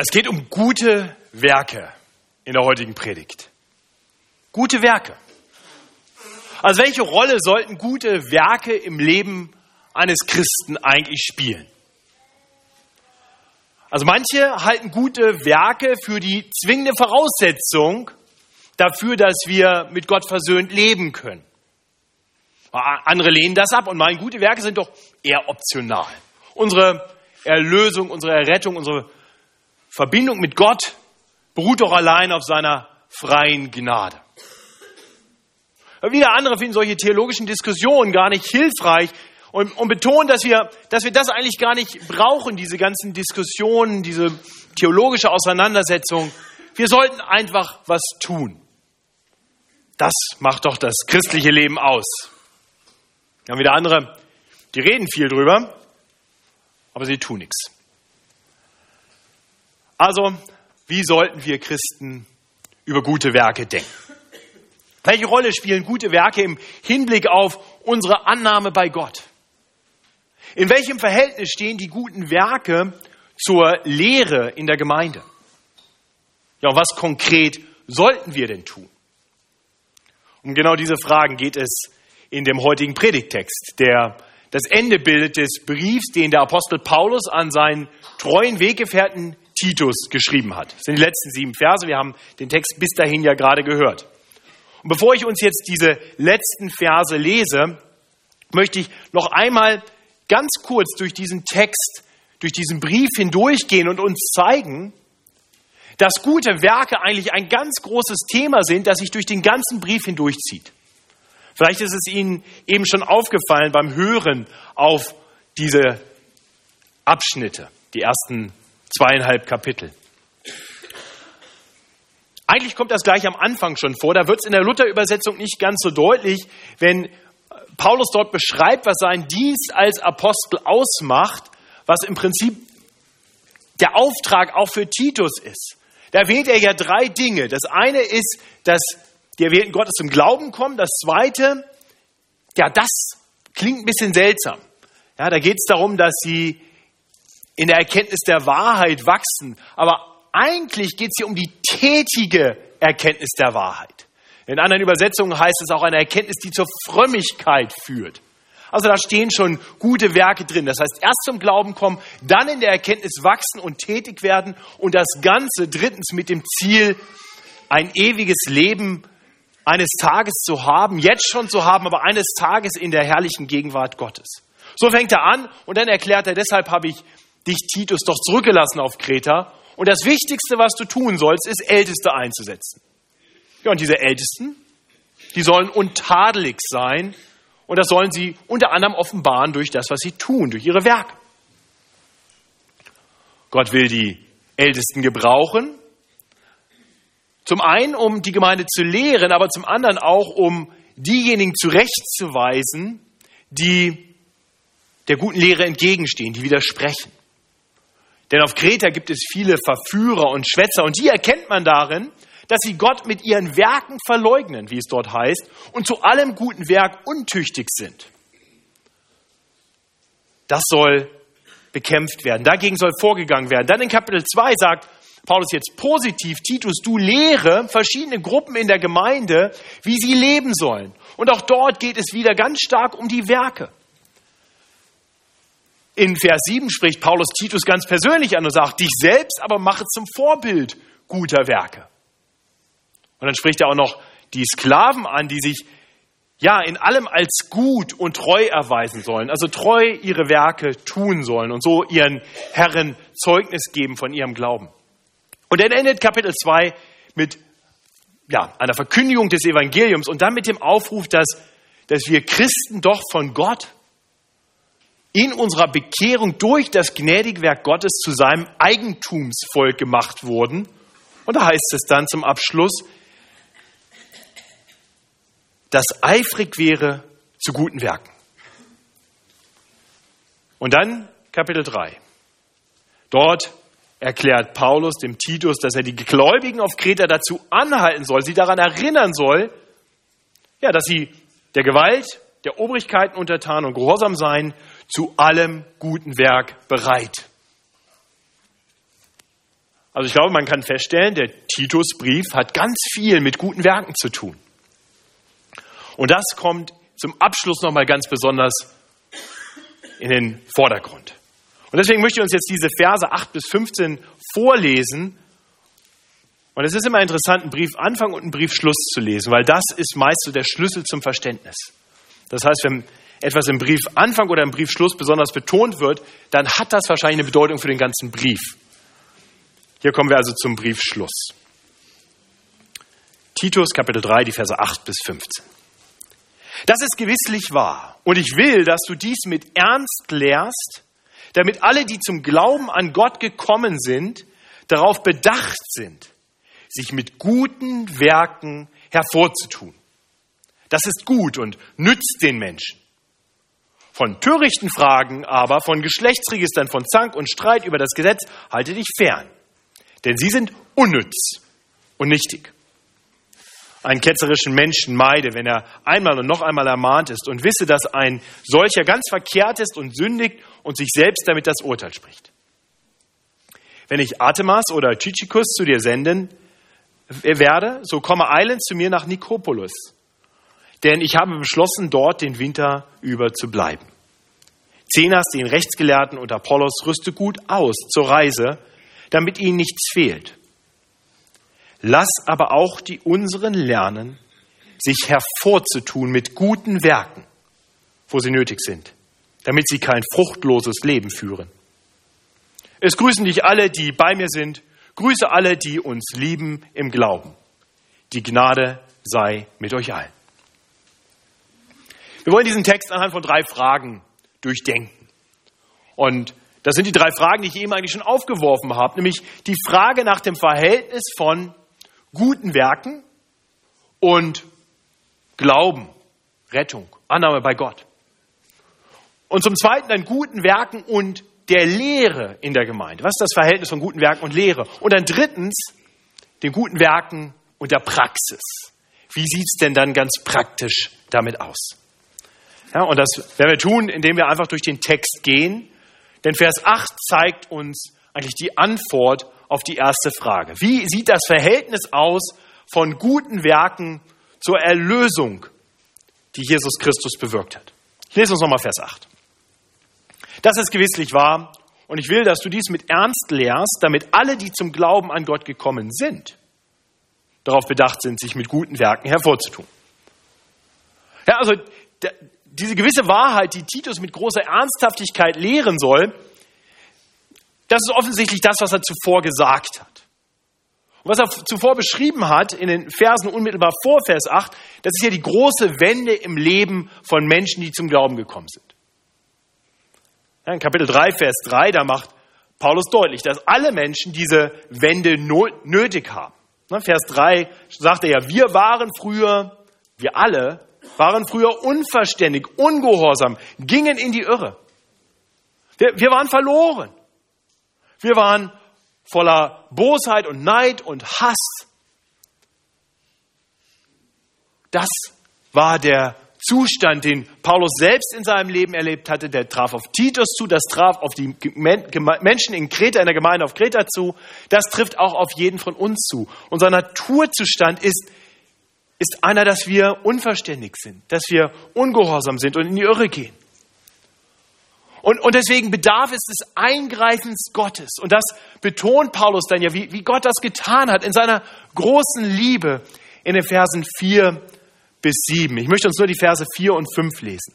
Es geht um gute Werke in der heutigen Predigt. Gute Werke. Also welche Rolle sollten gute Werke im Leben eines Christen eigentlich spielen? Also manche halten gute Werke für die zwingende Voraussetzung dafür, dass wir mit Gott versöhnt leben können. Andere lehnen das ab und meinen, gute Werke sind doch eher optional. Unsere Erlösung, unsere Errettung, unsere Verbindung mit Gott beruht doch allein auf seiner freien Gnade. Wieder andere finden solche theologischen Diskussionen gar nicht hilfreich und, und betonen, dass wir, dass wir das eigentlich gar nicht brauchen, diese ganzen Diskussionen, diese theologische Auseinandersetzung. Wir sollten einfach was tun. Das macht doch das christliche Leben aus. Wir haben wieder andere, die reden viel drüber, aber sie tun nichts. Also, wie sollten wir Christen über gute Werke denken? Welche Rolle spielen gute Werke im Hinblick auf unsere Annahme bei Gott? In welchem Verhältnis stehen die guten Werke zur Lehre in der Gemeinde? Ja, was konkret sollten wir denn tun? Um genau diese Fragen geht es in dem heutigen Predigtext, der das Ende bildet des Briefs, den der Apostel Paulus an seinen treuen Weggefährten Titus geschrieben hat. Das sind die letzten sieben Verse. Wir haben den Text bis dahin ja gerade gehört. Und bevor ich uns jetzt diese letzten Verse lese, möchte ich noch einmal ganz kurz durch diesen Text, durch diesen Brief hindurchgehen und uns zeigen, dass gute Werke eigentlich ein ganz großes Thema sind, das sich durch den ganzen Brief hindurchzieht. Vielleicht ist es Ihnen eben schon aufgefallen beim Hören auf diese Abschnitte, die ersten zweieinhalb Kapitel. Eigentlich kommt das gleich am Anfang schon vor. Da wird es in der Luther-Übersetzung nicht ganz so deutlich, wenn Paulus dort beschreibt, was sein Dienst als Apostel ausmacht, was im Prinzip der Auftrag auch für Titus ist. Da wählt er ja drei Dinge. Das eine ist, dass die Erwählten Gottes zum Glauben kommen. Das zweite, ja, das klingt ein bisschen seltsam. Ja, da geht es darum, dass sie in der Erkenntnis der Wahrheit wachsen. Aber eigentlich geht es hier um die tätige Erkenntnis der Wahrheit. In anderen Übersetzungen heißt es auch eine Erkenntnis, die zur Frömmigkeit führt. Also da stehen schon gute Werke drin. Das heißt, erst zum Glauben kommen, dann in der Erkenntnis wachsen und tätig werden und das Ganze drittens mit dem Ziel, ein ewiges Leben eines Tages zu haben, jetzt schon zu haben, aber eines Tages in der herrlichen Gegenwart Gottes. So fängt er an und dann erklärt er, deshalb habe ich dich, Titus, doch zurückgelassen auf Kreta. Und das Wichtigste, was du tun sollst, ist, Älteste einzusetzen. Ja, und diese Ältesten, die sollen untadelig sein und das sollen sie unter anderem offenbaren durch das, was sie tun, durch ihre Werke. Gott will die Ältesten gebrauchen, zum einen, um die Gemeinde zu lehren, aber zum anderen auch, um diejenigen zurechtzuweisen, die der guten Lehre entgegenstehen, die widersprechen. Denn auf Kreta gibt es viele Verführer und Schwätzer und die erkennt man darin, dass sie Gott mit ihren Werken verleugnen, wie es dort heißt, und zu allem guten Werk untüchtig sind. Das soll bekämpft werden. Dagegen soll vorgegangen werden. Dann in Kapitel 2 sagt Paulus jetzt positiv, Titus, du lehre verschiedene Gruppen in der Gemeinde, wie sie leben sollen. Und auch dort geht es wieder ganz stark um die Werke. In Vers 7 spricht Paulus Titus ganz persönlich an und sagt, dich selbst aber mache zum Vorbild guter Werke. Und dann spricht er auch noch die Sklaven an, die sich ja in allem als gut und treu erweisen sollen, also treu ihre Werke tun sollen und so ihren Herren Zeugnis geben von ihrem Glauben. Und dann endet Kapitel 2 mit ja, einer Verkündigung des Evangeliums und dann mit dem Aufruf, dass, dass wir Christen doch von Gott in unserer Bekehrung durch das gnädige Werk Gottes zu seinem Eigentumsvolk gemacht wurden. Und da heißt es dann zum Abschluss, dass eifrig wäre zu guten Werken. Und dann Kapitel 3. Dort erklärt Paulus dem Titus, dass er die Gläubigen auf Kreta dazu anhalten soll, sie daran erinnern soll, ja, dass sie der Gewalt, der Obrigkeiten untertan und gehorsam sein, zu allem guten Werk bereit. Also ich glaube, man kann feststellen, der Titusbrief hat ganz viel mit guten Werken zu tun. Und das kommt zum Abschluss nochmal ganz besonders in den Vordergrund. Und deswegen möchte ich uns jetzt diese Verse 8 bis 15 vorlesen. Und es ist immer interessant, einen Briefanfang und einen Briefschluss zu lesen, weil das ist meist so der Schlüssel zum Verständnis. Das heißt, wenn etwas im Briefanfang oder im Briefschluss besonders betont wird, dann hat das wahrscheinlich eine Bedeutung für den ganzen Brief. Hier kommen wir also zum Briefschluss. Titus Kapitel 3, die Verse 8 bis 15. Das ist gewisslich wahr. Und ich will, dass du dies mit Ernst lehrst, damit alle, die zum Glauben an Gott gekommen sind, darauf bedacht sind, sich mit guten Werken hervorzutun. Das ist gut und nützt den Menschen. Von törichten Fragen aber, von Geschlechtsregistern, von Zank und Streit über das Gesetz, halte dich fern. Denn sie sind unnütz und nichtig. Einen ketzerischen Menschen meide, wenn er einmal und noch einmal ermahnt ist und wisse, dass ein solcher ganz verkehrt ist und sündigt und sich selbst damit das Urteil spricht. Wenn ich Artemas oder Tychicus zu dir senden werde, so komme eilends zu mir nach Nikopolis denn ich habe beschlossen, dort den Winter über zu bleiben. Zenas, den Rechtsgelehrten und Apollos, rüste gut aus zur Reise, damit ihnen nichts fehlt. Lass aber auch die unseren lernen, sich hervorzutun mit guten Werken, wo sie nötig sind, damit sie kein fruchtloses Leben führen. Es grüßen dich alle, die bei mir sind. Grüße alle, die uns lieben im Glauben. Die Gnade sei mit euch allen. Wir wollen diesen Text anhand von drei Fragen durchdenken. Und das sind die drei Fragen, die ich eben eigentlich schon aufgeworfen habe, nämlich die Frage nach dem Verhältnis von guten Werken und Glauben, Rettung, Annahme bei Gott. Und zum Zweiten dann guten Werken und der Lehre in der Gemeinde. Was ist das Verhältnis von guten Werken und Lehre? Und dann drittens den guten Werken und der Praxis. Wie sieht es denn dann ganz praktisch damit aus? Ja, und das werden wir tun, indem wir einfach durch den Text gehen. Denn Vers 8 zeigt uns eigentlich die Antwort auf die erste Frage. Wie sieht das Verhältnis aus von guten Werken zur Erlösung, die Jesus Christus bewirkt hat? Ich lese uns nochmal Vers 8. Das ist gewisslich wahr und ich will, dass du dies mit Ernst lehrst, damit alle, die zum Glauben an Gott gekommen sind, darauf bedacht sind, sich mit guten Werken hervorzutun. Ja, also diese gewisse Wahrheit, die Titus mit großer Ernsthaftigkeit lehren soll, das ist offensichtlich das, was er zuvor gesagt hat. Und was er zuvor beschrieben hat in den Versen unmittelbar vor Vers 8, das ist ja die große Wende im Leben von Menschen, die zum Glauben gekommen sind. Ja, in Kapitel 3, Vers 3, da macht Paulus deutlich, dass alle Menschen diese Wende nötig haben. Vers 3 sagt er ja, wir waren früher, wir alle waren früher unverständig, ungehorsam, gingen in die Irre. Wir, wir waren verloren. Wir waren voller Bosheit und Neid und Hass. Das war der Zustand, den Paulus selbst in seinem Leben erlebt hatte. Der traf auf Titus zu, das traf auf die Menschen in Kreta, in der Gemeinde auf Kreta zu. Das trifft auch auf jeden von uns zu. Unser Naturzustand ist ist einer, dass wir unverständig sind, dass wir ungehorsam sind und in die Irre gehen. Und, und deswegen bedarf es des Eingreifens Gottes. Und das betont Paulus dann ja, wie, wie Gott das getan hat in seiner großen Liebe in den Versen 4 bis 7. Ich möchte uns nur die Verse 4 und 5 lesen.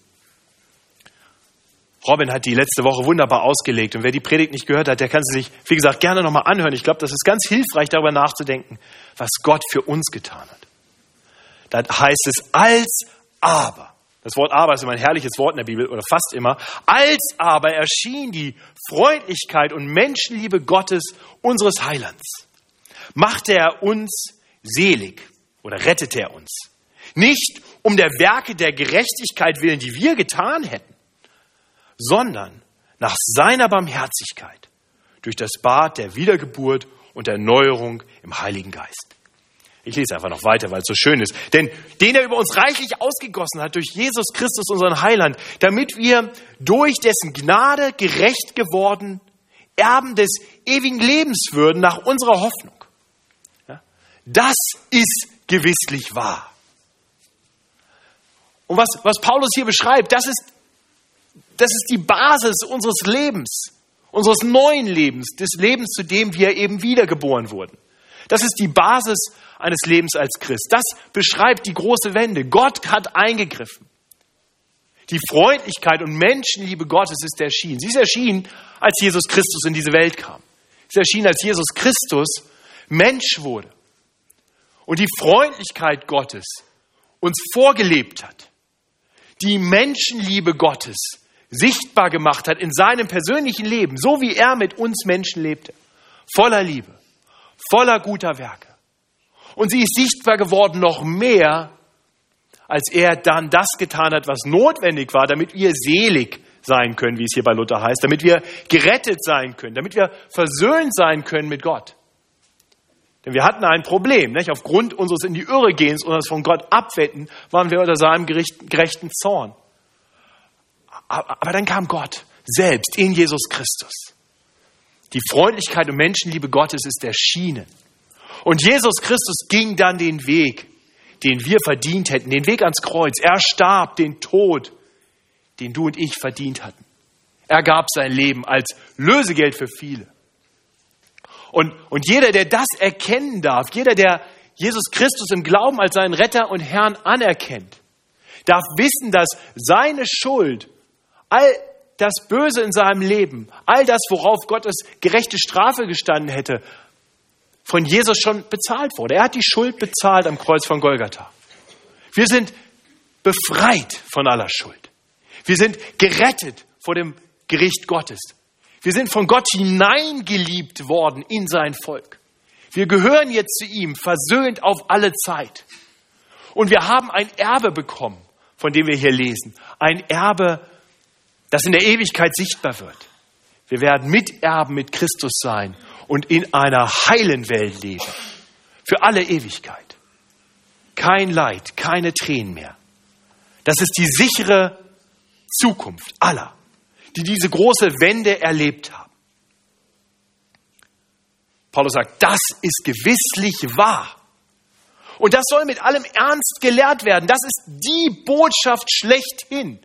Robin hat die letzte Woche wunderbar ausgelegt. Und wer die Predigt nicht gehört hat, der kann sie sich, wie gesagt, gerne nochmal anhören. Ich glaube, das ist ganz hilfreich, darüber nachzudenken, was Gott für uns getan hat dann heißt es als aber. Das Wort aber ist immer ein herrliches Wort in der Bibel oder fast immer. Als aber erschien die Freundlichkeit und Menschenliebe Gottes, unseres Heilands. Machte er uns selig oder rettete er uns. Nicht um der Werke der Gerechtigkeit willen, die wir getan hätten, sondern nach seiner Barmherzigkeit durch das Bad der Wiedergeburt und Erneuerung im Heiligen Geist. Ich lese einfach noch weiter, weil es so schön ist. Denn den er über uns reichlich ausgegossen hat, durch Jesus Christus, unseren Heiland, damit wir durch dessen Gnade gerecht geworden Erben des ewigen Lebens würden nach unserer Hoffnung. Das ist gewisslich wahr. Und was, was Paulus hier beschreibt, das ist, das ist die Basis unseres Lebens, unseres neuen Lebens, des Lebens, zu dem wir eben wiedergeboren wurden. Das ist die Basis eines Lebens als Christ. Das beschreibt die große Wende. Gott hat eingegriffen. Die Freundlichkeit und Menschenliebe Gottes ist erschienen. Sie ist erschienen, als Jesus Christus in diese Welt kam. Sie ist erschienen, als Jesus Christus Mensch wurde und die Freundlichkeit Gottes uns vorgelebt hat. Die Menschenliebe Gottes sichtbar gemacht hat in seinem persönlichen Leben, so wie er mit uns Menschen lebte. Voller Liebe, voller guter Werke. Und sie ist sichtbar geworden noch mehr, als er dann das getan hat, was notwendig war, damit wir selig sein können, wie es hier bei Luther heißt, damit wir gerettet sein können, damit wir versöhnt sein können mit Gott. Denn wir hatten ein Problem, nicht? aufgrund unseres in die Irre gehens, und von Gott abwenden, waren wir unter seinem gerechten Zorn. Aber dann kam Gott selbst in Jesus Christus. Die Freundlichkeit und Menschenliebe Gottes ist erschienen. Und Jesus Christus ging dann den Weg, den wir verdient hätten, den Weg ans Kreuz. Er starb den Tod, den du und ich verdient hatten. Er gab sein Leben als Lösegeld für viele. Und, und jeder, der das erkennen darf, jeder, der Jesus Christus im Glauben als seinen Retter und Herrn anerkennt, darf wissen, dass seine Schuld, all das Böse in seinem Leben, all das, worauf Gottes gerechte Strafe gestanden hätte, von Jesus schon bezahlt wurde. Er hat die Schuld bezahlt am Kreuz von Golgatha. Wir sind befreit von aller Schuld. Wir sind gerettet vor dem Gericht Gottes. Wir sind von Gott hineingeliebt worden in sein Volk. Wir gehören jetzt zu ihm, versöhnt auf alle Zeit. Und wir haben ein Erbe bekommen, von dem wir hier lesen. Ein Erbe, das in der Ewigkeit sichtbar wird. Wir werden Miterben mit Christus sein und in einer heilen Welt leben. Für alle Ewigkeit. Kein Leid, keine Tränen mehr. Das ist die sichere Zukunft aller die diese große Wende erlebt haben. Paulus sagt, das ist gewisslich wahr. Und das soll mit allem Ernst gelehrt werden. Das ist die Botschaft schlechthin.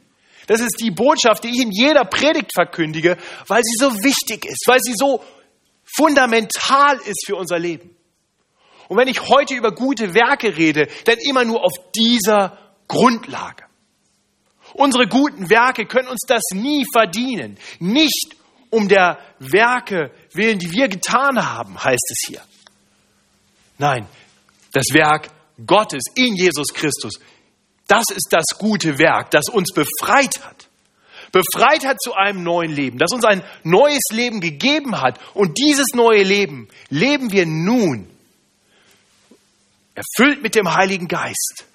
Das ist die Botschaft, die ich in jeder Predigt verkündige, weil sie so wichtig ist, weil sie so fundamental ist für unser Leben. Und wenn ich heute über gute Werke rede, dann immer nur auf dieser Grundlage. Unsere guten Werke können uns das nie verdienen. Nicht um der Werke willen, die wir getan haben, heißt es hier. Nein, das Werk Gottes in Jesus Christus, das ist das gute Werk, das uns befreit hat. Befreit hat zu einem neuen Leben, das uns ein neues Leben gegeben hat. Und dieses neue Leben leben wir nun, erfüllt mit dem Heiligen Geist,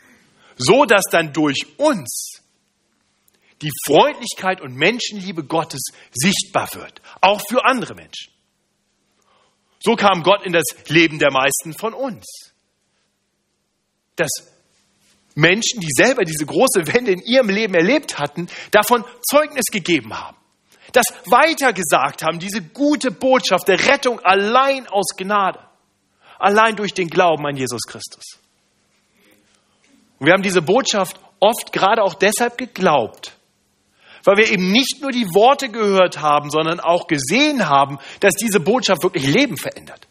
so dass dann durch uns die Freundlichkeit und Menschenliebe Gottes sichtbar wird, auch für andere Menschen. So kam Gott in das Leben der meisten von uns. Dass Menschen, die selber diese große Wende in ihrem Leben erlebt hatten, davon Zeugnis gegeben haben. Das weitergesagt haben, diese gute Botschaft der Rettung allein aus Gnade. Allein durch den Glauben an Jesus Christus. Und wir haben diese Botschaft oft gerade auch deshalb geglaubt, weil wir eben nicht nur die Worte gehört haben, sondern auch gesehen haben, dass diese Botschaft wirklich Leben verändert.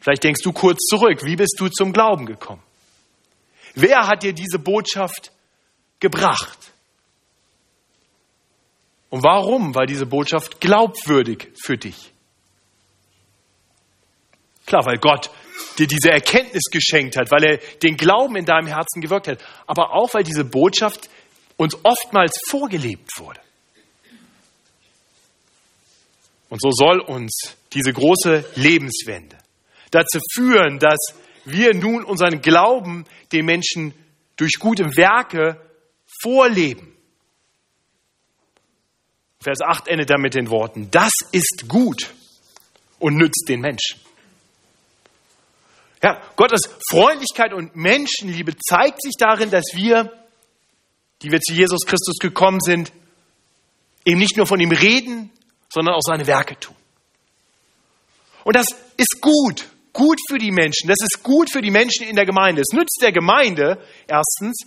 Vielleicht denkst du kurz zurück, wie bist du zum Glauben gekommen? Wer hat dir diese Botschaft gebracht? Und warum war diese Botschaft glaubwürdig für dich? Klar, weil Gott dir diese Erkenntnis geschenkt hat, weil er den Glauben in deinem Herzen gewirkt hat, aber auch weil diese Botschaft uns oftmals vorgelebt wurde. Und so soll uns diese große Lebenswende dazu führen, dass wir nun unseren Glauben den Menschen durch gute Werke vorleben. Vers 8 endet damit den Worten, das ist gut und nützt den Menschen. Ja, Gottes Freundlichkeit und Menschenliebe zeigt sich darin, dass wir die wir zu Jesus Christus gekommen sind, eben nicht nur von ihm reden sondern auch seine Werke tun. Und das ist gut, gut für die Menschen. Das ist gut für die Menschen in der Gemeinde. Es nützt der Gemeinde erstens,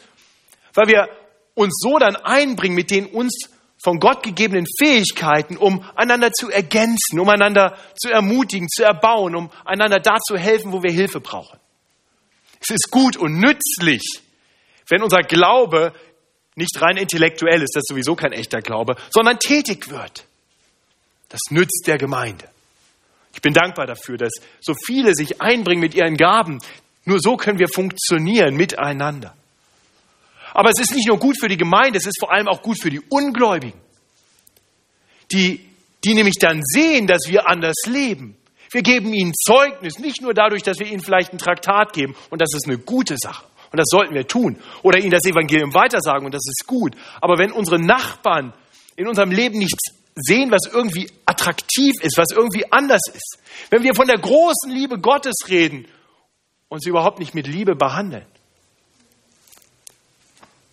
weil wir uns so dann einbringen mit den uns von Gott gegebenen Fähigkeiten, um einander zu ergänzen, um einander zu ermutigen, zu erbauen, um einander da zu helfen, wo wir Hilfe brauchen. Es ist gut und nützlich, wenn unser Glaube nicht rein intellektuell ist, das ist sowieso kein echter Glaube, sondern tätig wird. Das nützt der Gemeinde. Ich bin dankbar dafür, dass so viele sich einbringen mit ihren Gaben. Nur so können wir funktionieren miteinander. Aber es ist nicht nur gut für die Gemeinde, es ist vor allem auch gut für die Ungläubigen, die, die nämlich dann sehen, dass wir anders leben. Wir geben ihnen Zeugnis, nicht nur dadurch, dass wir ihnen vielleicht ein Traktat geben, und das ist eine gute Sache. Und das sollten wir tun. Oder ihnen das Evangelium weitersagen, und das ist gut. Aber wenn unsere Nachbarn in unserem Leben nichts sehen, was irgendwie attraktiv ist, was irgendwie anders ist, wenn wir von der großen Liebe Gottes reden und sie überhaupt nicht mit Liebe behandeln,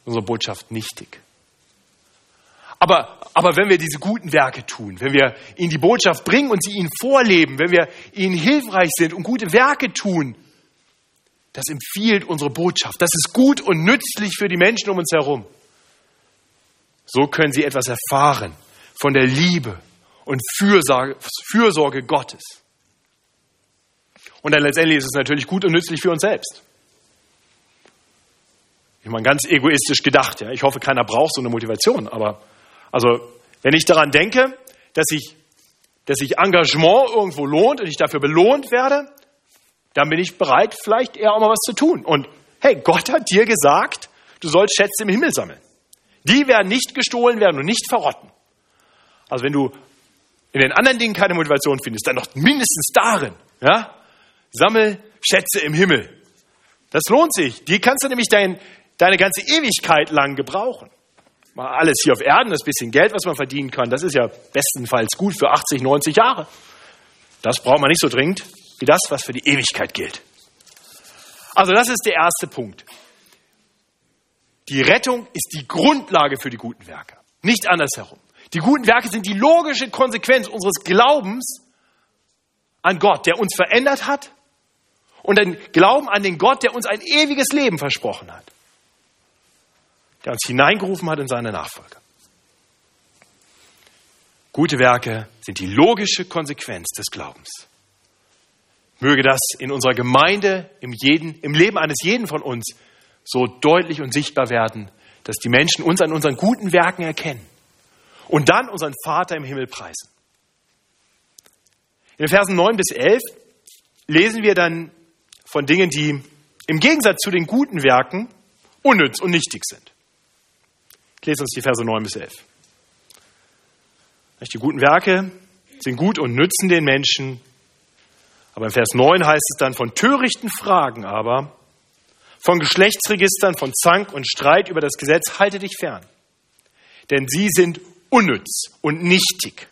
unsere Botschaft nichtig. Aber, aber wenn wir diese guten Werke tun, wenn wir ihnen die Botschaft bringen und sie ihnen vorleben, wenn wir ihnen hilfreich sind und gute Werke tun, das empfiehlt unsere Botschaft. Das ist gut und nützlich für die Menschen um uns herum. So können sie etwas erfahren von der Liebe und Fürsorge, Gottes. Und dann letztendlich ist es natürlich gut und nützlich für uns selbst. Ich meine, ganz egoistisch gedacht. Ja. Ich hoffe, keiner braucht so eine Motivation. Aber also, wenn ich daran denke, dass ich, dass sich Engagement irgendwo lohnt und ich dafür belohnt werde, dann bin ich bereit, vielleicht eher auch mal was zu tun. Und hey, Gott hat dir gesagt, du sollst Schätze im Himmel sammeln. Die werden nicht gestohlen werden und nicht verrotten. Also wenn du in den anderen Dingen keine Motivation findest, dann doch mindestens darin. Ja? Sammel Schätze im Himmel. Das lohnt sich. Die kannst du nämlich dein, deine ganze Ewigkeit lang gebrauchen. Mal alles hier auf Erden, das bisschen Geld, was man verdienen kann, das ist ja bestenfalls gut für 80, 90 Jahre. Das braucht man nicht so dringend wie das, was für die Ewigkeit gilt. Also das ist der erste Punkt. Die Rettung ist die Grundlage für die guten Werke, nicht andersherum. Die guten Werke sind die logische Konsequenz unseres Glaubens an Gott, der uns verändert hat und den Glauben an den Gott, der uns ein ewiges Leben versprochen hat der uns hineingerufen hat in seine Nachfolge. Gute Werke sind die logische Konsequenz des Glaubens. Möge das in unserer Gemeinde, im, jeden, im Leben eines jeden von uns so deutlich und sichtbar werden, dass die Menschen uns an unseren guten Werken erkennen und dann unseren Vater im Himmel preisen. In den Versen 9 bis 11 lesen wir dann von Dingen, die im Gegensatz zu den guten Werken unnütz und nichtig sind. Ich lese uns die Verse 9 bis 11. Die guten Werke sind gut und nützen den Menschen. Aber im Vers 9 heißt es dann von törichten Fragen aber, von Geschlechtsregistern, von Zank und Streit über das Gesetz, halte dich fern. Denn sie sind unnütz und nichtig.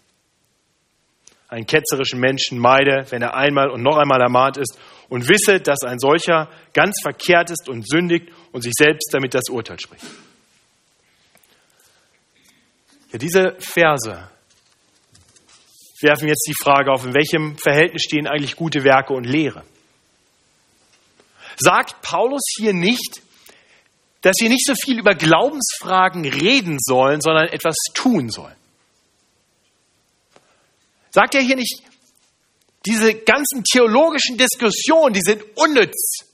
Einen ketzerischen Menschen meide, wenn er einmal und noch einmal ermahnt ist und wisse, dass ein solcher ganz verkehrt ist und sündigt und sich selbst damit das Urteil spricht. Ja, diese Verse werfen jetzt die Frage auf, in welchem Verhältnis stehen eigentlich gute Werke und Lehre. Sagt Paulus hier nicht, dass wir nicht so viel über Glaubensfragen reden sollen, sondern etwas tun sollen? Sagt er hier nicht, diese ganzen theologischen Diskussionen, die sind unnütz.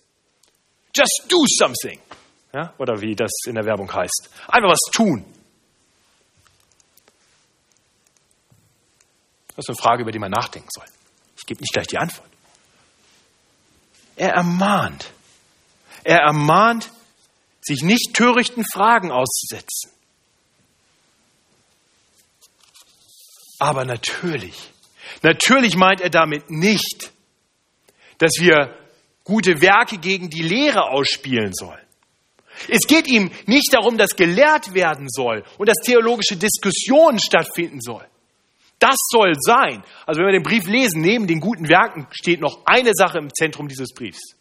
Just do something. Ja, oder wie das in der Werbung heißt. Einfach was tun. Das ist eine Frage, über die man nachdenken soll. Ich gebe nicht gleich die Antwort. Er ermahnt. Er ermahnt, sich nicht törichten Fragen auszusetzen. Aber natürlich, natürlich meint er damit nicht, dass wir gute Werke gegen die Lehre ausspielen sollen. Es geht ihm nicht darum, dass gelehrt werden soll und dass theologische Diskussionen stattfinden sollen. Das soll sein. Also wenn wir den Brief lesen, neben den guten Werken steht noch eine Sache im Zentrum dieses Briefs.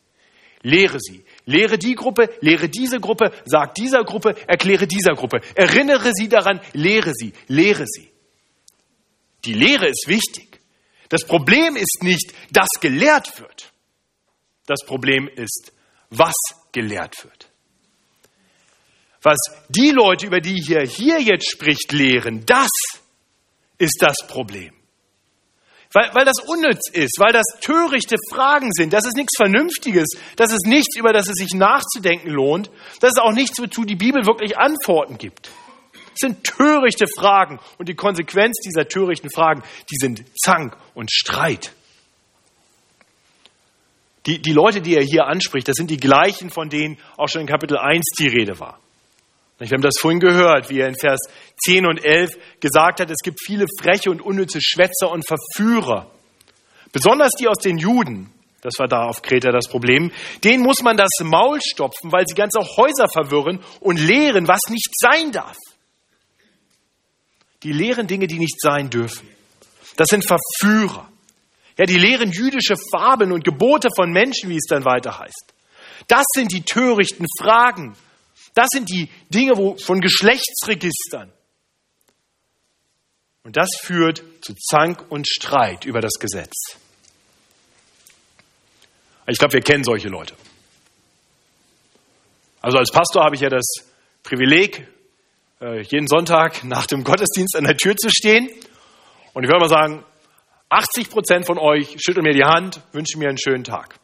Lehre sie. Lehre die Gruppe, lehre diese Gruppe, sag dieser Gruppe, erkläre dieser Gruppe. Erinnere sie daran, lehre sie, lehre sie. Die Lehre ist wichtig. Das Problem ist nicht, dass gelehrt wird. Das Problem ist, was gelehrt wird. Was die Leute, über die hier, hier jetzt spricht, lehren, das ist das Problem. Weil, weil das unnütz ist, weil das törichte Fragen sind, das ist nichts Vernünftiges, das ist nichts, über das es sich nachzudenken lohnt, das ist auch nichts, wozu die Bibel wirklich Antworten gibt. Es sind törichte Fragen und die Konsequenz dieser törichten Fragen, die sind Zank und Streit. Die, die Leute, die er hier anspricht, das sind die gleichen, von denen auch schon in Kapitel 1 die Rede war. Wir haben das vorhin gehört, wie er in Vers 10 und 11 gesagt hat, es gibt viele freche und unnütze Schwätzer und Verführer. Besonders die aus den Juden, das war da auf Kreta das Problem, denen muss man das Maul stopfen, weil sie ganze Häuser verwirren und lehren, was nicht sein darf. Die lehren Dinge, die nicht sein dürfen. Das sind Verführer. Ja, die lehren jüdische Fabeln und Gebote von Menschen, wie es dann weiter heißt. Das sind die törichten Fragen. Das sind die Dinge wo, von Geschlechtsregistern. Und das führt zu Zank und Streit über das Gesetz. Ich glaube, wir kennen solche Leute. Also als Pastor habe ich ja das Privileg, äh, jeden Sonntag nach dem Gottesdienst an der Tür zu stehen. Und ich würde mal sagen, 80 Prozent von euch schütteln mir die Hand, wünschen mir einen schönen Tag.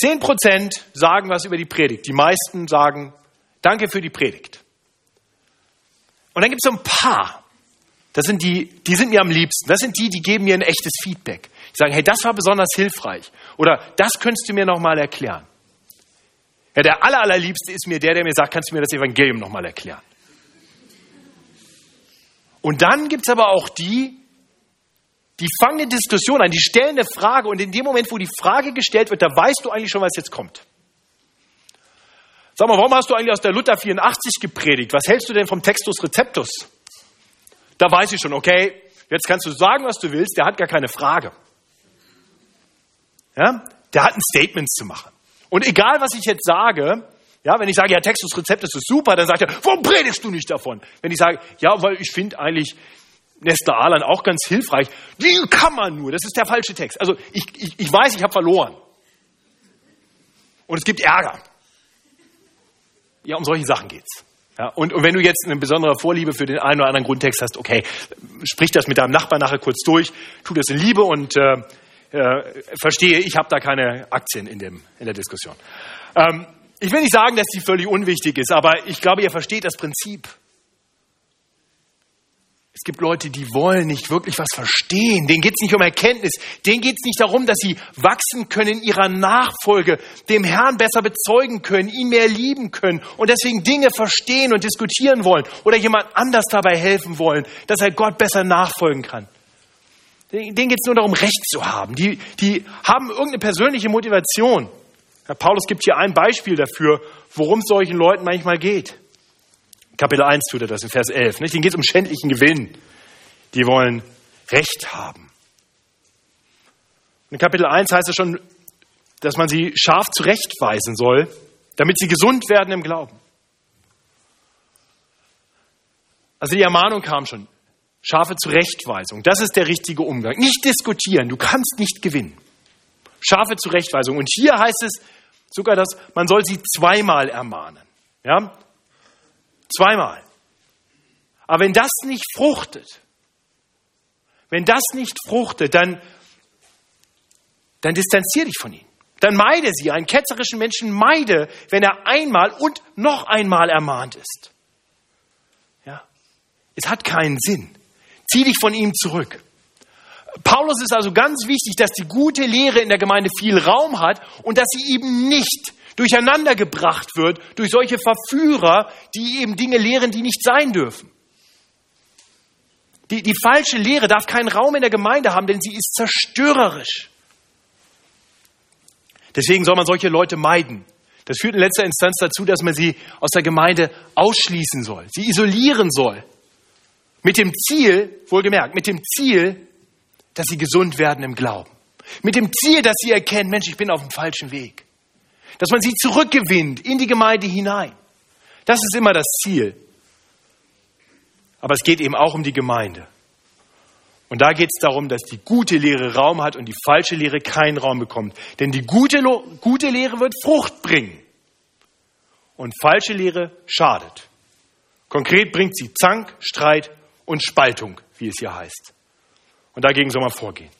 10 Prozent sagen was über die Predigt. Die meisten sagen, danke für die Predigt. Und dann gibt es so ein paar. Das sind die, die sind mir am liebsten. Das sind die, die geben mir ein echtes Feedback. Die sagen, hey, das war besonders hilfreich. Oder das könntest du mir nochmal erklären. Ja, der aller, allerliebste ist mir der, der mir sagt, kannst du mir das Evangelium nochmal erklären? Und dann gibt es aber auch die, die fangen eine Diskussion an, die stellen eine Frage und in dem Moment, wo die Frage gestellt wird, da weißt du eigentlich schon, was jetzt kommt. Sag mal, warum hast du eigentlich aus der Luther 84 gepredigt? Was hältst du denn vom Textus Receptus? Da weiß ich schon, okay, jetzt kannst du sagen, was du willst, der hat gar keine Frage. Ja? Der hat ein Statement zu machen. Und egal, was ich jetzt sage, ja, wenn ich sage, ja, Textus Receptus ist super, dann sagt er, warum predigst du nicht davon? Wenn ich sage, ja, weil ich finde eigentlich Nesta Alan auch ganz hilfreich. Wie kann man nur? Das ist der falsche Text. Also ich, ich, ich weiß, ich habe verloren. Und es gibt Ärger. Ja, um solche Sachen geht's. Ja, und, und wenn du jetzt eine besondere Vorliebe für den einen oder anderen Grundtext hast, okay, sprich das mit deinem Nachbarn nachher kurz durch, tu das in Liebe und äh, äh, verstehe, ich habe da keine Aktien in, dem, in der Diskussion. Ähm, ich will nicht sagen, dass die völlig unwichtig ist, aber ich glaube, ihr versteht das Prinzip. Es gibt Leute, die wollen nicht wirklich was verstehen. Denen geht es nicht um Erkenntnis. Denen geht es nicht darum, dass sie wachsen können in ihrer Nachfolge, dem Herrn besser bezeugen können, ihn mehr lieben können und deswegen Dinge verstehen und diskutieren wollen oder jemand anders dabei helfen wollen, dass er Gott besser nachfolgen kann. Denen geht es nur darum, Recht zu haben. Die, die haben irgendeine persönliche Motivation. Herr Paulus gibt hier ein Beispiel dafür, worum es solchen Leuten manchmal geht. Kapitel 1 tut er das in Vers 11. Nicht? Denen geht es um schändlichen Gewinn. Die wollen Recht haben. In Kapitel 1 heißt es schon, dass man sie scharf zurechtweisen soll, damit sie gesund werden im Glauben. Also die Ermahnung kam schon. Scharfe Zurechtweisung. Das ist der richtige Umgang. Nicht diskutieren. Du kannst nicht gewinnen. Scharfe Zurechtweisung. Und hier heißt es sogar, dass man soll sie zweimal ermahnen. Ja? Zweimal. Aber wenn das nicht fruchtet, wenn das nicht fruchtet, dann, dann distanziere dich von ihnen. Dann meide sie. Einen ketzerischen Menschen meide, wenn er einmal und noch einmal ermahnt ist. Ja? Es hat keinen Sinn. Zieh dich von ihm zurück. Paulus ist also ganz wichtig, dass die gute Lehre in der Gemeinde viel Raum hat und dass sie eben nicht durcheinander gebracht wird durch solche Verführer, die eben Dinge lehren, die nicht sein dürfen. Die, die falsche Lehre darf keinen Raum in der Gemeinde haben, denn sie ist zerstörerisch. Deswegen soll man solche Leute meiden. Das führt in letzter Instanz dazu, dass man sie aus der Gemeinde ausschließen soll, sie isolieren soll. Mit dem Ziel, wohlgemerkt, mit dem Ziel, dass sie gesund werden im Glauben. Mit dem Ziel, dass sie erkennen, Mensch, ich bin auf dem falschen Weg dass man sie zurückgewinnt in die Gemeinde hinein. Das ist immer das Ziel. Aber es geht eben auch um die Gemeinde. Und da geht es darum, dass die gute Lehre Raum hat und die falsche Lehre keinen Raum bekommt. Denn die gute, gute Lehre wird Frucht bringen. Und falsche Lehre schadet. Konkret bringt sie Zank, Streit und Spaltung, wie es hier heißt. Und dagegen soll man vorgehen.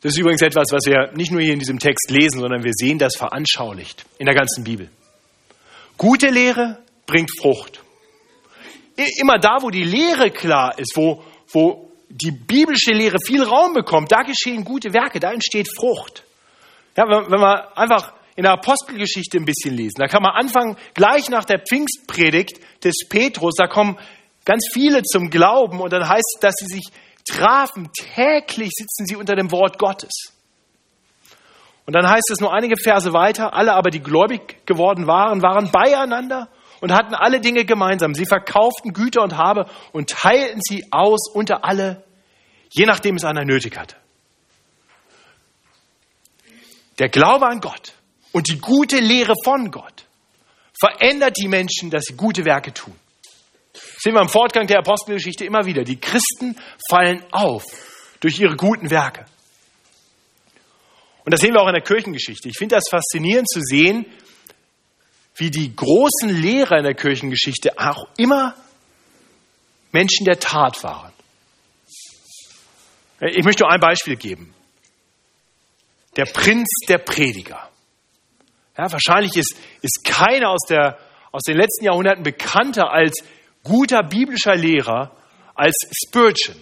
Das ist übrigens etwas, was wir nicht nur hier in diesem Text lesen, sondern wir sehen das veranschaulicht in der ganzen Bibel. Gute Lehre bringt Frucht. Immer da, wo die Lehre klar ist, wo, wo die biblische Lehre viel Raum bekommt, da geschehen gute Werke, da entsteht Frucht. Ja, wenn, wenn wir einfach in der Apostelgeschichte ein bisschen lesen, da kann man anfangen, gleich nach der Pfingstpredigt des Petrus, da kommen ganz viele zum Glauben und dann heißt es, dass sie sich trafen, täglich sitzen sie unter dem Wort Gottes. Und dann heißt es nur einige Verse weiter, alle aber, die gläubig geworden waren, waren beieinander und hatten alle Dinge gemeinsam. Sie verkauften Güter und Habe und teilten sie aus unter alle, je nachdem es einer nötig hatte. Der Glaube an Gott und die gute Lehre von Gott verändert die Menschen, dass sie gute Werke tun. Sehen wir im Fortgang der Apostelgeschichte immer wieder. Die Christen fallen auf durch ihre guten Werke. Und das sehen wir auch in der Kirchengeschichte. Ich finde das faszinierend zu sehen, wie die großen Lehrer in der Kirchengeschichte auch immer Menschen der Tat waren. Ich möchte ein Beispiel geben. Der Prinz der Prediger. Ja, wahrscheinlich ist, ist keiner aus, der, aus den letzten Jahrhunderten bekannter als guter biblischer Lehrer als Spurgeon.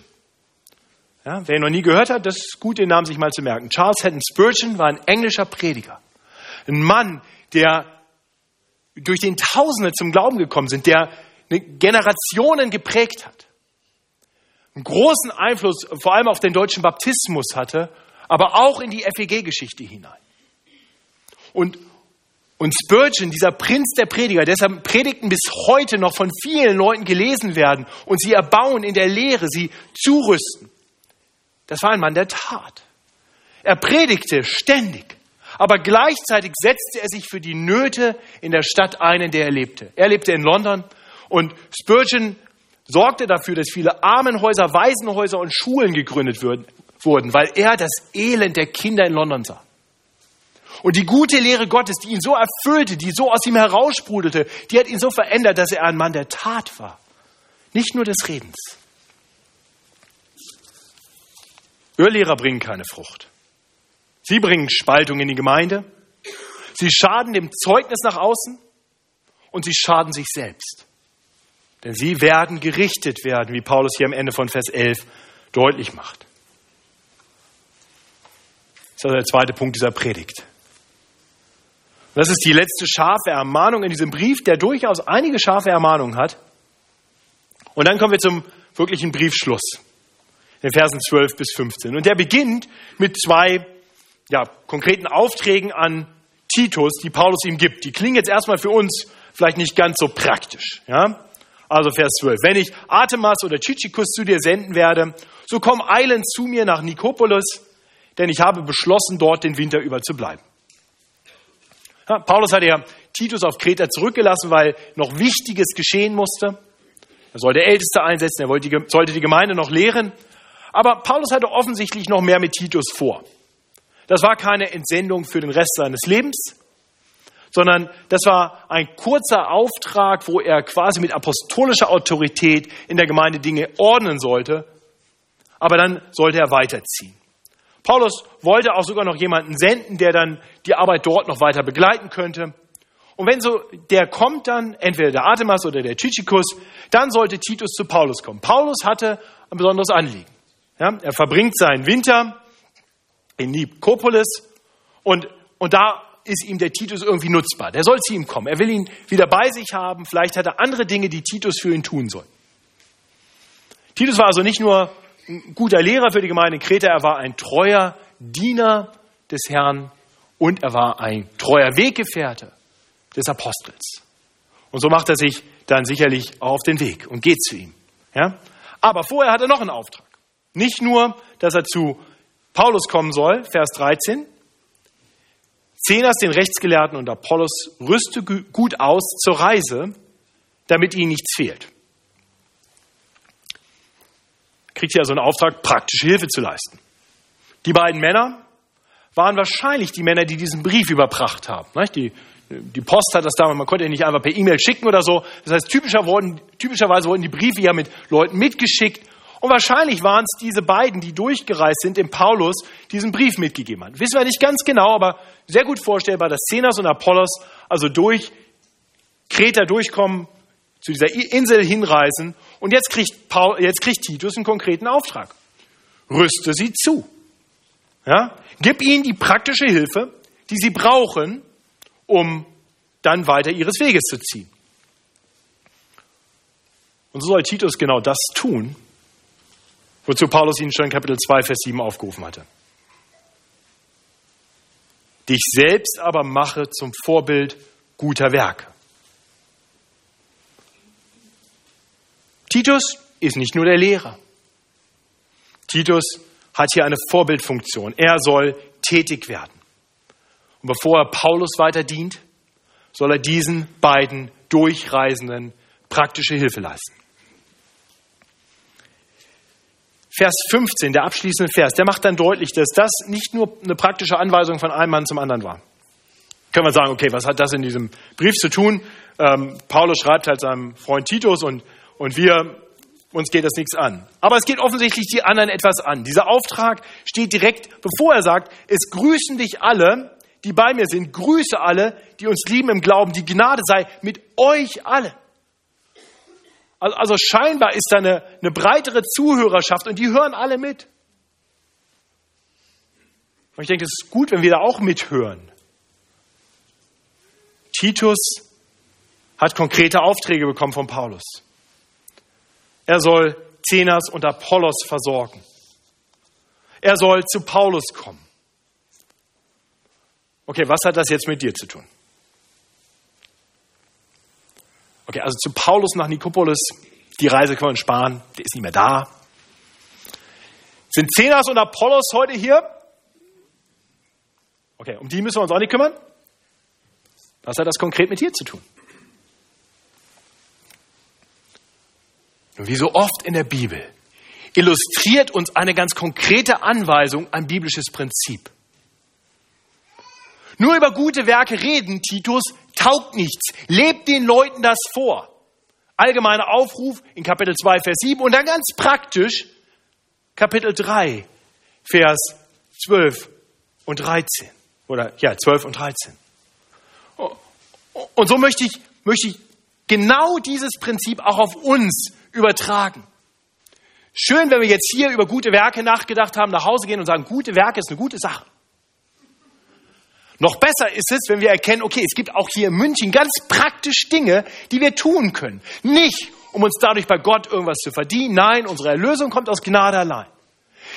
Ja, wer ihn noch nie gehört hat, das ist gut, den Namen sich mal zu merken. Charles Haddon Spurgeon war ein englischer Prediger. Ein Mann, der durch den Tausende zum Glauben gekommen sind, der Generationen geprägt hat. Einen großen Einfluss vor allem auf den deutschen Baptismus hatte, aber auch in die FEG-Geschichte hinein. Und, und Spurgeon, dieser Prinz der Prediger, deshalb Predigten bis heute noch von vielen Leuten gelesen werden und sie erbauen in der Lehre, sie zurüsten. Das war ein Mann der Tat. Er predigte ständig. Aber gleichzeitig setzte er sich für die Nöte in der Stadt ein, in der er lebte. Er lebte in London und Spurgeon sorgte dafür, dass viele Armenhäuser, Waisenhäuser und Schulen gegründet wurden, weil er das Elend der Kinder in London sah. Und die gute Lehre Gottes, die ihn so erfüllte, die so aus ihm heraussprudelte, die hat ihn so verändert, dass er ein Mann der Tat war. Nicht nur des Redens. Irrlehrer bringen keine Frucht. Sie bringen Spaltung in die Gemeinde. Sie schaden dem Zeugnis nach außen und sie schaden sich selbst. Denn sie werden gerichtet werden, wie Paulus hier am Ende von Vers 11 deutlich macht. Das ist also der zweite Punkt dieser Predigt. Das ist die letzte scharfe Ermahnung in diesem Brief, der durchaus einige scharfe Ermahnungen hat. Und dann kommen wir zum wirklichen Briefschluss, den Versen 12 bis 15. Und der beginnt mit zwei ja, konkreten Aufträgen an Titus, die Paulus ihm gibt. Die klingen jetzt erstmal für uns vielleicht nicht ganz so praktisch. Ja? Also Vers 12. Wenn ich Artemas oder Tychikus zu dir senden werde, so komm eilend zu mir nach Nikopolis, denn ich habe beschlossen, dort den Winter über zu bleiben. Ja, Paulus hat ja Titus auf Kreta zurückgelassen, weil noch Wichtiges geschehen musste. Er sollte Älteste einsetzen, er sollte die Gemeinde noch lehren. Aber Paulus hatte offensichtlich noch mehr mit Titus vor. Das war keine Entsendung für den Rest seines Lebens, sondern das war ein kurzer Auftrag, wo er quasi mit apostolischer Autorität in der Gemeinde Dinge ordnen sollte, aber dann sollte er weiterziehen. Paulus wollte auch sogar noch jemanden senden, der dann die Arbeit dort noch weiter begleiten könnte. Und wenn so der kommt dann, entweder der Artemas oder der Tychikus, dann sollte Titus zu Paulus kommen. Paulus hatte ein besonderes Anliegen. Ja, er verbringt seinen Winter in Nikopolis und, und da ist ihm der Titus irgendwie nutzbar. Der soll zu ihm kommen. Er will ihn wieder bei sich haben. Vielleicht hat er andere Dinge, die Titus für ihn tun soll. Titus war also nicht nur guter Lehrer für die Gemeinde in Kreta, er war ein treuer Diener des Herrn und er war ein treuer Weggefährte des Apostels. Und so macht er sich dann sicherlich auf den Weg und geht zu ihm. Ja? Aber vorher hat er noch einen Auftrag. Nicht nur, dass er zu Paulus kommen soll, Vers 13. Zenas, den Rechtsgelehrten und Apollos, rüste gut aus zur Reise, damit ihnen nichts fehlt. Kriegt hier also einen Auftrag, praktische Hilfe zu leisten. Die beiden Männer waren wahrscheinlich die Männer, die diesen Brief überbracht haben. Die, die Post hat das damals, man konnte ihn nicht einfach per E-Mail schicken oder so. Das heißt, typischer wurden, typischerweise wurden die Briefe ja mit Leuten mitgeschickt. Und wahrscheinlich waren es diese beiden, die durchgereist sind, dem Paulus diesen Brief mitgegeben haben. Wissen wir nicht ganz genau, aber sehr gut vorstellbar, dass Zenas und Apollos also durch Kreta durchkommen, zu dieser Insel hinreisen. Und jetzt kriegt, Paul, jetzt kriegt Titus einen konkreten Auftrag. Rüste sie zu. Ja? Gib ihnen die praktische Hilfe, die sie brauchen, um dann weiter ihres Weges zu ziehen. Und so soll Titus genau das tun, wozu Paulus ihn schon in Kapitel 2, Vers 7 aufgerufen hatte. Dich selbst aber mache zum Vorbild guter Werke. Titus ist nicht nur der Lehrer. Titus hat hier eine Vorbildfunktion. Er soll tätig werden. Und bevor er Paulus weiter dient, soll er diesen beiden Durchreisenden praktische Hilfe leisten. Vers 15, der abschließende Vers, der macht dann deutlich, dass das nicht nur eine praktische Anweisung von einem Mann zum anderen war. Können wir sagen, okay, was hat das in diesem Brief zu tun? Ähm, Paulus schreibt halt seinem Freund Titus und, und wir uns geht das nichts an. Aber es geht offensichtlich die anderen etwas an. Dieser Auftrag steht direkt, bevor er sagt, es grüßen dich alle, die bei mir sind, grüße alle, die uns lieben im Glauben, die Gnade sei mit euch alle. Also scheinbar ist da eine, eine breitere Zuhörerschaft und die hören alle mit. Und ich denke, es ist gut, wenn wir da auch mithören. Titus hat konkrete Aufträge bekommen von Paulus. Er soll Zenas und Apollos versorgen. Er soll zu Paulus kommen. Okay, was hat das jetzt mit dir zu tun? Okay, also zu Paulus nach Nikopolis, die Reise können wir sparen, der ist nicht mehr da. Sind Zenas und Apollos heute hier? Okay, um die müssen wir uns auch nicht kümmern. Was hat das konkret mit dir zu tun? Wie so oft in der Bibel, illustriert uns eine ganz konkrete Anweisung ein biblisches Prinzip. Nur über gute Werke reden, Titus, taugt nichts. Lebt den Leuten das vor. Allgemeiner Aufruf in Kapitel 2, Vers 7 und dann ganz praktisch Kapitel 3, Vers 12 und 13. Oder ja, 12 und 13. Und so möchte ich, möchte ich genau dieses Prinzip auch auf uns übertragen. Schön, wenn wir jetzt hier über gute Werke nachgedacht haben, nach Hause gehen und sagen, gute Werke ist eine gute Sache. Noch besser ist es, wenn wir erkennen, okay, es gibt auch hier in München ganz praktisch Dinge, die wir tun können. Nicht, um uns dadurch bei Gott irgendwas zu verdienen. Nein, unsere Erlösung kommt aus Gnade allein.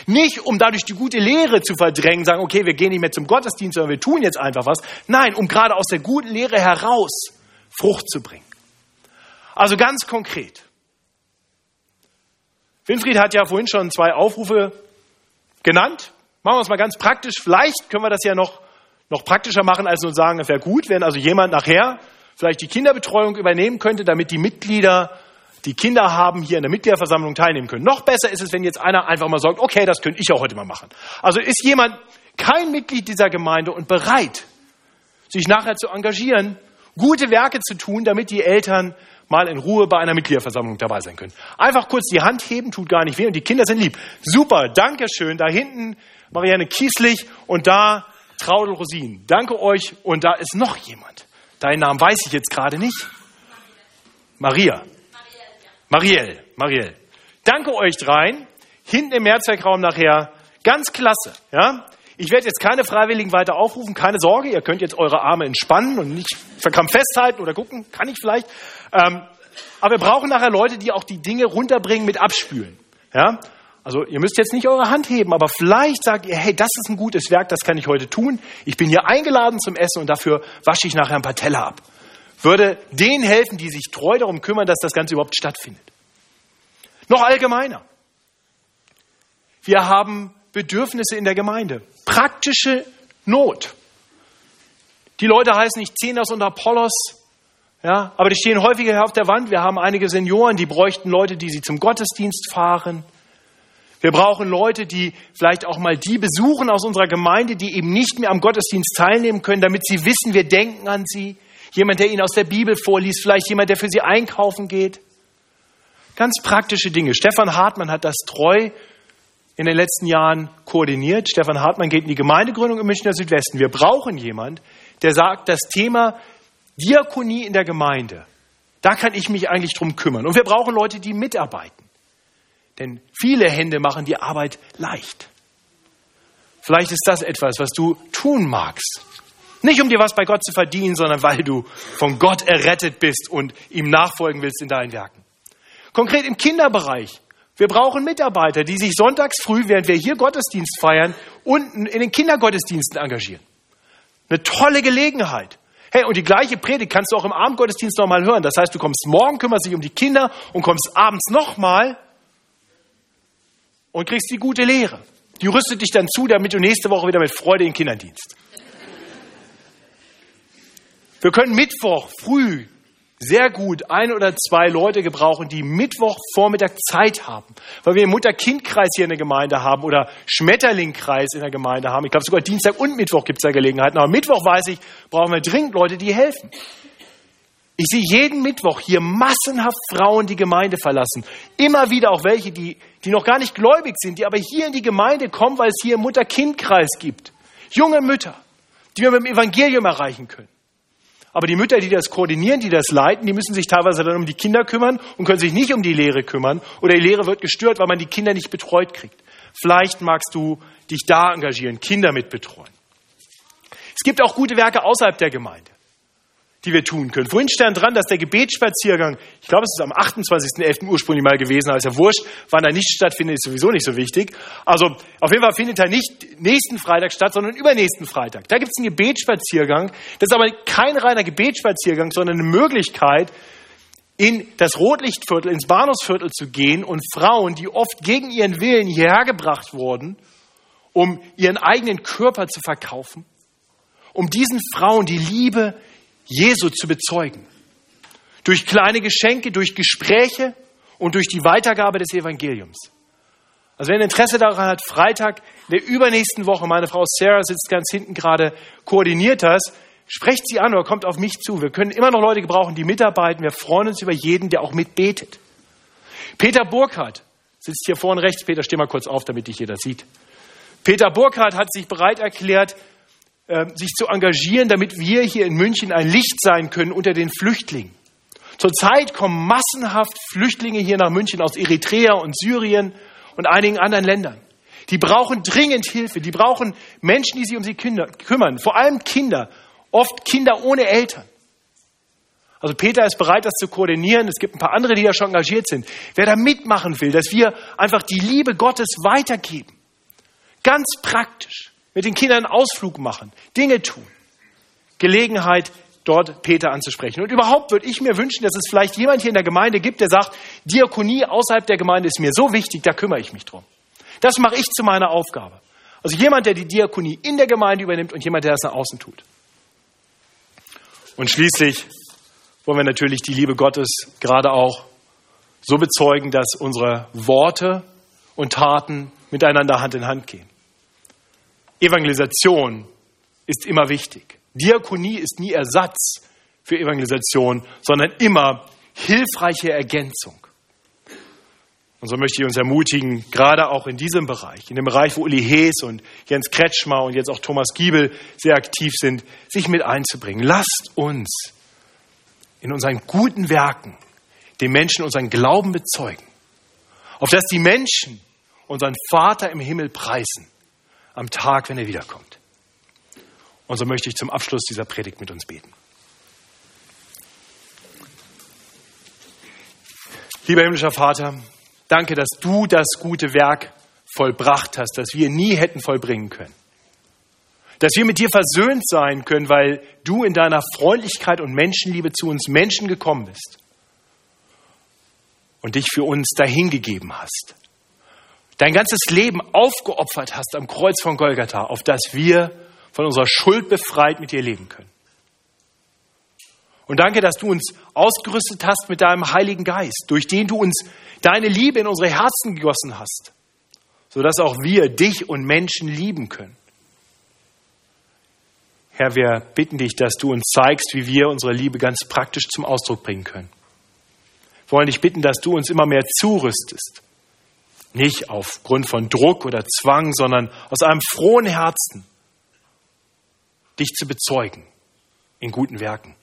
Nicht, um dadurch die gute Lehre zu verdrängen, sagen, okay, wir gehen nicht mehr zum Gottesdienst, sondern wir tun jetzt einfach was. Nein, um gerade aus der guten Lehre heraus Frucht zu bringen. Also ganz konkret. Winfried hat ja vorhin schon zwei Aufrufe genannt. Machen wir es mal ganz praktisch. Vielleicht können wir das ja noch, noch praktischer machen, als nur sagen, es wäre gut, wenn also jemand nachher vielleicht die Kinderbetreuung übernehmen könnte, damit die Mitglieder, die Kinder haben, hier in der Mitgliederversammlung teilnehmen können. Noch besser ist es, wenn jetzt einer einfach mal sagt, okay, das könnte ich auch heute mal machen. Also ist jemand kein Mitglied dieser Gemeinde und bereit, sich nachher zu engagieren, gute Werke zu tun, damit die Eltern mal in Ruhe bei einer Mitgliederversammlung dabei sein können. Einfach kurz die Hand heben, tut gar nicht weh und die Kinder sind lieb. Super, danke schön. Da hinten Marianne Kieslich und da Traudel Rosin. Danke euch und da ist noch jemand. Deinen Namen weiß ich jetzt gerade nicht. Maria. Marielle. Marielle. Danke euch dreien. Hinten im Mehrzweckraum nachher. Ganz klasse. Ja? Ich werde jetzt keine Freiwilligen weiter aufrufen, keine Sorge, ihr könnt jetzt eure Arme entspannen und nicht verkrampft festhalten oder gucken, kann ich vielleicht. Ähm, aber wir brauchen nachher Leute, die auch die Dinge runterbringen mit Abspülen. Ja? Also ihr müsst jetzt nicht eure Hand heben, aber vielleicht sagt ihr, hey, das ist ein gutes Werk, das kann ich heute tun. Ich bin hier eingeladen zum Essen und dafür wasche ich nachher ein paar Teller ab. Würde denen helfen, die sich treu darum kümmern, dass das Ganze überhaupt stattfindet. Noch allgemeiner. Wir haben Bedürfnisse in der Gemeinde. Praktische Not. Die Leute heißen nicht Zenas und Apollos, Ja, aber die stehen häufiger auf der Wand. Wir haben einige Senioren, die bräuchten Leute, die sie zum Gottesdienst fahren. Wir brauchen Leute, die vielleicht auch mal die besuchen aus unserer Gemeinde, die eben nicht mehr am Gottesdienst teilnehmen können, damit sie wissen, wir denken an sie. Jemand, der ihnen aus der Bibel vorliest, vielleicht jemand, der für sie einkaufen geht. Ganz praktische Dinge. Stefan Hartmann hat das treu in den letzten Jahren koordiniert. Stefan Hartmann geht in die Gemeindegründung im Münchner Südwesten. Wir brauchen jemand, der sagt, das Thema Diakonie in der Gemeinde, da kann ich mich eigentlich drum kümmern. Und wir brauchen Leute, die mitarbeiten. Denn viele Hände machen die Arbeit leicht. Vielleicht ist das etwas, was du tun magst. Nicht um dir was bei Gott zu verdienen, sondern weil du von Gott errettet bist und ihm nachfolgen willst in deinen Werken. Konkret im Kinderbereich. Wir brauchen Mitarbeiter, die sich sonntags früh, während wir hier Gottesdienst feiern, unten in den Kindergottesdiensten engagieren. Eine tolle Gelegenheit. Hey, und die gleiche Predigt kannst du auch im Abendgottesdienst nochmal hören. Das heißt, du kommst morgen, kümmerst dich um die Kinder und kommst abends nochmal und kriegst die gute Lehre. Die rüstet dich dann zu, damit du nächste Woche wieder mit Freude in den Kindern dienst. Wir können Mittwoch früh sehr gut ein oder zwei Leute gebrauchen, die Mittwochvormittag Zeit haben, weil wir Mutter-Kind-Kreis hier in der Gemeinde haben oder Schmetterling-Kreis in der Gemeinde haben. Ich glaube, sogar Dienstag und Mittwoch gibt es da Gelegenheiten. Aber Mittwoch weiß ich, brauchen wir dringend Leute, die helfen. Ich sehe jeden Mittwoch hier massenhaft Frauen die Gemeinde verlassen. Immer wieder auch welche, die, die noch gar nicht gläubig sind, die aber hier in die Gemeinde kommen, weil es hier Mutter-Kind-Kreis gibt. Junge Mütter, die wir mit dem Evangelium erreichen können. Aber die Mütter, die das koordinieren, die das leiten, die müssen sich teilweise dann um die Kinder kümmern und können sich nicht um die Lehre kümmern. Oder die Lehre wird gestört, weil man die Kinder nicht betreut kriegt. Vielleicht magst du dich da engagieren, Kinder mit betreuen. Es gibt auch gute Werke außerhalb der Gemeinde die wir tun können. Vorhin stand dran, dass der Gebetsspaziergang, ich glaube, es ist am 28.11. ursprünglich mal gewesen, als er wurscht, wann er nicht stattfindet, ist sowieso nicht so wichtig. Also auf jeden Fall findet er nicht nächsten Freitag statt, sondern übernächsten Freitag. Da gibt es einen Gebetsspaziergang. Das ist aber kein reiner Gebetsspaziergang, sondern eine Möglichkeit, in das Rotlichtviertel, ins Bahnhofsviertel zu gehen und Frauen, die oft gegen ihren Willen hierher gebracht wurden, um ihren eigenen Körper zu verkaufen, um diesen Frauen die Liebe Jesu zu bezeugen. Durch kleine Geschenke, durch Gespräche und durch die Weitergabe des Evangeliums. Also wer Interesse daran hat, Freitag in der übernächsten Woche, meine Frau Sarah sitzt ganz hinten gerade, koordiniert das, sprecht sie an oder kommt auf mich zu. Wir können immer noch Leute gebrauchen, die mitarbeiten. Wir freuen uns über jeden, der auch mitbetet. Peter Burkhardt sitzt hier vorne rechts. Peter, steh mal kurz auf, damit dich jeder sieht. Peter Burkhardt hat sich bereit erklärt, sich zu engagieren, damit wir hier in München ein Licht sein können unter den Flüchtlingen. Zurzeit kommen massenhaft Flüchtlinge hier nach München aus Eritrea und Syrien und einigen anderen Ländern. Die brauchen dringend Hilfe. Die brauchen Menschen, die sich um sie kümmern. Vor allem Kinder. Oft Kinder ohne Eltern. Also Peter ist bereit, das zu koordinieren. Es gibt ein paar andere, die da schon engagiert sind. Wer da mitmachen will, dass wir einfach die Liebe Gottes weitergeben. Ganz praktisch mit den Kindern einen Ausflug machen, Dinge tun. Gelegenheit, dort Peter anzusprechen. Und überhaupt würde ich mir wünschen, dass es vielleicht jemand hier in der Gemeinde gibt, der sagt, Diakonie außerhalb der Gemeinde ist mir so wichtig, da kümmere ich mich drum. Das mache ich zu meiner Aufgabe. Also jemand, der die Diakonie in der Gemeinde übernimmt und jemand, der das nach außen tut. Und schließlich wollen wir natürlich die Liebe Gottes gerade auch so bezeugen, dass unsere Worte und Taten miteinander Hand in Hand gehen. Evangelisation ist immer wichtig. Diakonie ist nie Ersatz für Evangelisation, sondern immer hilfreiche Ergänzung. Und so möchte ich uns ermutigen, gerade auch in diesem Bereich, in dem Bereich, wo Uli Hees und Jens Kretschmer und jetzt auch Thomas Giebel sehr aktiv sind, sich mit einzubringen. Lasst uns in unseren guten Werken den Menschen unseren Glauben bezeugen, auf dass die Menschen unseren Vater im Himmel preisen am Tag, wenn er wiederkommt. Und so möchte ich zum Abschluss dieser Predigt mit uns beten. Lieber himmlischer Vater, danke, dass du das gute Werk vollbracht hast, das wir nie hätten vollbringen können. Dass wir mit dir versöhnt sein können, weil du in deiner Freundlichkeit und Menschenliebe zu uns Menschen gekommen bist und dich für uns dahingegeben hast dein ganzes Leben aufgeopfert hast am Kreuz von Golgatha, auf das wir von unserer Schuld befreit mit dir leben können. Und danke, dass du uns ausgerüstet hast mit deinem Heiligen Geist, durch den du uns deine Liebe in unsere Herzen gegossen hast, sodass auch wir dich und Menschen lieben können. Herr, wir bitten dich, dass du uns zeigst, wie wir unsere Liebe ganz praktisch zum Ausdruck bringen können. Wir wollen dich bitten, dass du uns immer mehr zurüstest. Nicht aufgrund von Druck oder Zwang, sondern aus einem frohen Herzen, dich zu bezeugen in guten Werken.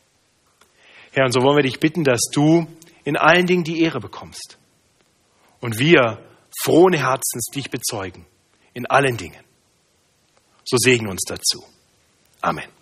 Herr, und so wollen wir dich bitten, dass du in allen Dingen die Ehre bekommst. Und wir frohen Herzens dich bezeugen in allen Dingen. So segne uns dazu. Amen.